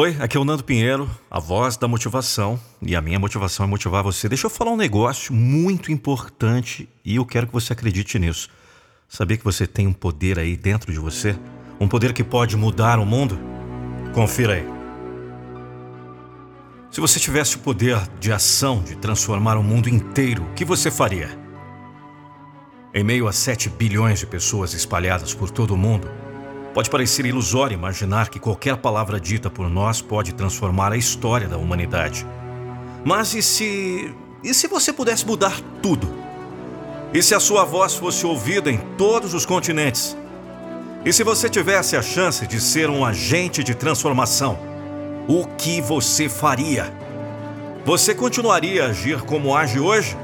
Oi, aqui é o Nando Pinheiro, a voz da motivação. E a minha motivação é motivar você. Deixa eu falar um negócio muito importante e eu quero que você acredite nisso. Sabia que você tem um poder aí dentro de você? Um poder que pode mudar o mundo? Confira aí. Se você tivesse o poder de ação de transformar o mundo inteiro, o que você faria? Em meio a 7 bilhões de pessoas espalhadas por todo o mundo, Pode parecer ilusório imaginar que qualquer palavra dita por nós pode transformar a história da humanidade. Mas e se. E se você pudesse mudar tudo? E se a sua voz fosse ouvida em todos os continentes? E se você tivesse a chance de ser um agente de transformação? O que você faria? Você continuaria a agir como age hoje?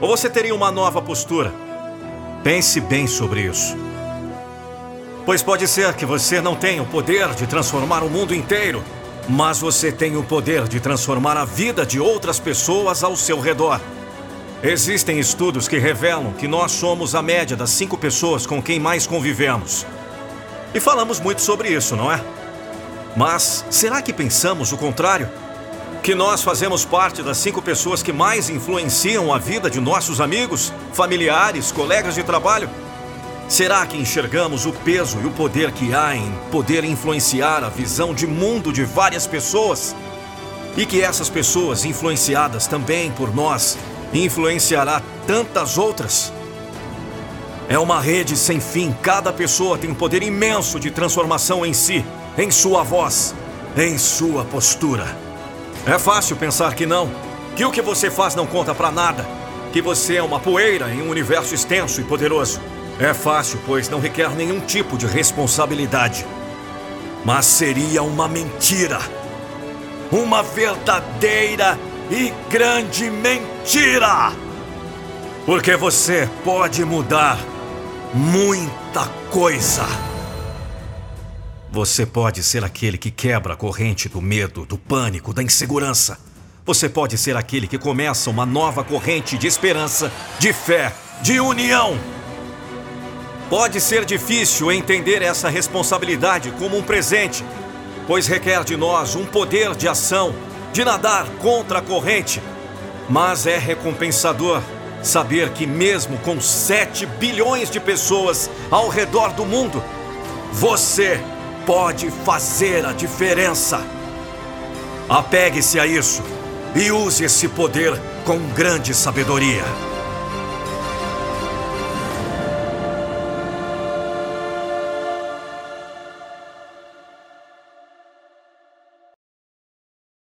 Ou você teria uma nova postura? Pense bem sobre isso. Pois pode ser que você não tenha o poder de transformar o mundo inteiro, mas você tem o poder de transformar a vida de outras pessoas ao seu redor. Existem estudos que revelam que nós somos a média das cinco pessoas com quem mais convivemos. E falamos muito sobre isso, não é? Mas será que pensamos o contrário? Que nós fazemos parte das cinco pessoas que mais influenciam a vida de nossos amigos, familiares, colegas de trabalho? Será que enxergamos o peso e o poder que há em poder influenciar a visão de mundo de várias pessoas? E que essas pessoas, influenciadas também por nós, influenciará tantas outras? É uma rede sem fim. Cada pessoa tem um poder imenso de transformação em si, em sua voz, em sua postura. É fácil pensar que não, que o que você faz não conta para nada, que você é uma poeira em um universo extenso e poderoso. É fácil, pois não requer nenhum tipo de responsabilidade. Mas seria uma mentira. Uma verdadeira e grande mentira! Porque você pode mudar muita coisa. Você pode ser aquele que quebra a corrente do medo, do pânico, da insegurança. Você pode ser aquele que começa uma nova corrente de esperança, de fé, de união. Pode ser difícil entender essa responsabilidade como um presente, pois requer de nós um poder de ação, de nadar contra a corrente. Mas é recompensador saber que, mesmo com 7 bilhões de pessoas ao redor do mundo, você pode fazer a diferença. Apegue-se a isso e use esse poder com grande sabedoria.